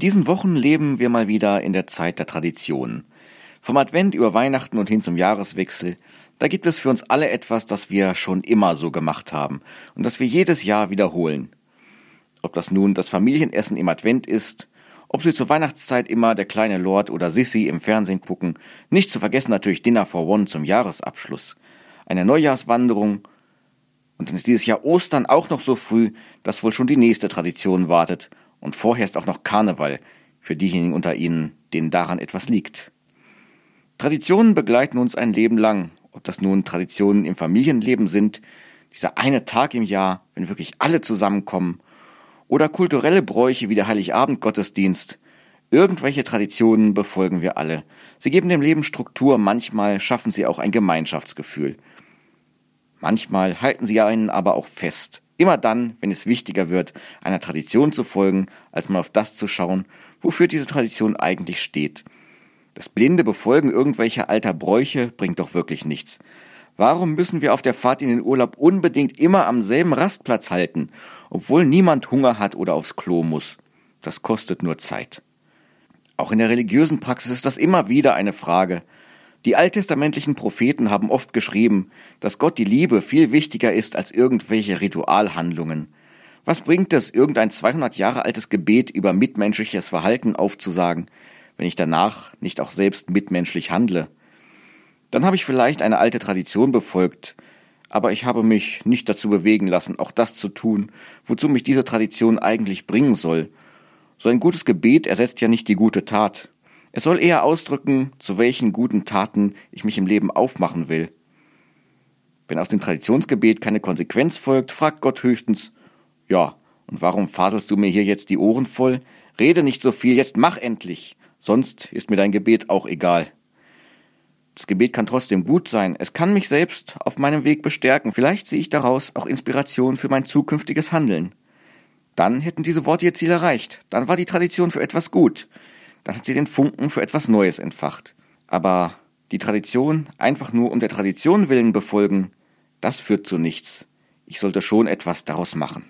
diesen Wochen leben wir mal wieder in der Zeit der Traditionen. Vom Advent über Weihnachten und hin zum Jahreswechsel, da gibt es für uns alle etwas, das wir schon immer so gemacht haben und das wir jedes Jahr wiederholen. Ob das nun das Familienessen im Advent ist, ob Sie zur Weihnachtszeit immer der kleine Lord oder Sissy im Fernsehen gucken, nicht zu vergessen natürlich Dinner for One zum Jahresabschluss, eine Neujahrswanderung und dann ist dieses Jahr Ostern auch noch so früh, dass wohl schon die nächste Tradition wartet und vorher ist auch noch Karneval für diejenigen unter Ihnen, denen daran etwas liegt. Traditionen begleiten uns ein Leben lang, ob das nun Traditionen im Familienleben sind, dieser eine Tag im Jahr, wenn wirklich alle zusammenkommen, oder kulturelle Bräuche wie der Heiligabend-Gottesdienst. Irgendwelche Traditionen befolgen wir alle. Sie geben dem Leben Struktur, manchmal schaffen sie auch ein Gemeinschaftsgefühl. Manchmal halten sie einen aber auch fest. Immer dann, wenn es wichtiger wird, einer Tradition zu folgen, als mal auf das zu schauen, wofür diese Tradition eigentlich steht. Das blinde Befolgen irgendwelcher alter Bräuche bringt doch wirklich nichts. Warum müssen wir auf der Fahrt in den Urlaub unbedingt immer am selben Rastplatz halten, obwohl niemand Hunger hat oder aufs Klo muss? Das kostet nur Zeit. Auch in der religiösen Praxis ist das immer wieder eine Frage. Die alttestamentlichen Propheten haben oft geschrieben, dass Gott die Liebe viel wichtiger ist als irgendwelche Ritualhandlungen. Was bringt es, irgendein 200 Jahre altes Gebet über mitmenschliches Verhalten aufzusagen, wenn ich danach nicht auch selbst mitmenschlich handle? Dann habe ich vielleicht eine alte Tradition befolgt, aber ich habe mich nicht dazu bewegen lassen, auch das zu tun, wozu mich diese Tradition eigentlich bringen soll. So ein gutes Gebet ersetzt ja nicht die gute Tat. Es soll eher ausdrücken, zu welchen guten Taten ich mich im Leben aufmachen will. Wenn aus dem Traditionsgebet keine Konsequenz folgt, fragt Gott höchstens, ja, und warum faselst du mir hier jetzt die Ohren voll? Rede nicht so viel, jetzt mach endlich, sonst ist mir dein Gebet auch egal. Das Gebet kann trotzdem gut sein. Es kann mich selbst auf meinem Weg bestärken. Vielleicht sehe ich daraus auch Inspiration für mein zukünftiges Handeln. Dann hätten diese Worte ihr Ziel erreicht. Dann war die Tradition für etwas gut. Dann hat sie den Funken für etwas Neues entfacht. Aber die Tradition einfach nur um der Tradition willen befolgen, das führt zu nichts. Ich sollte schon etwas daraus machen.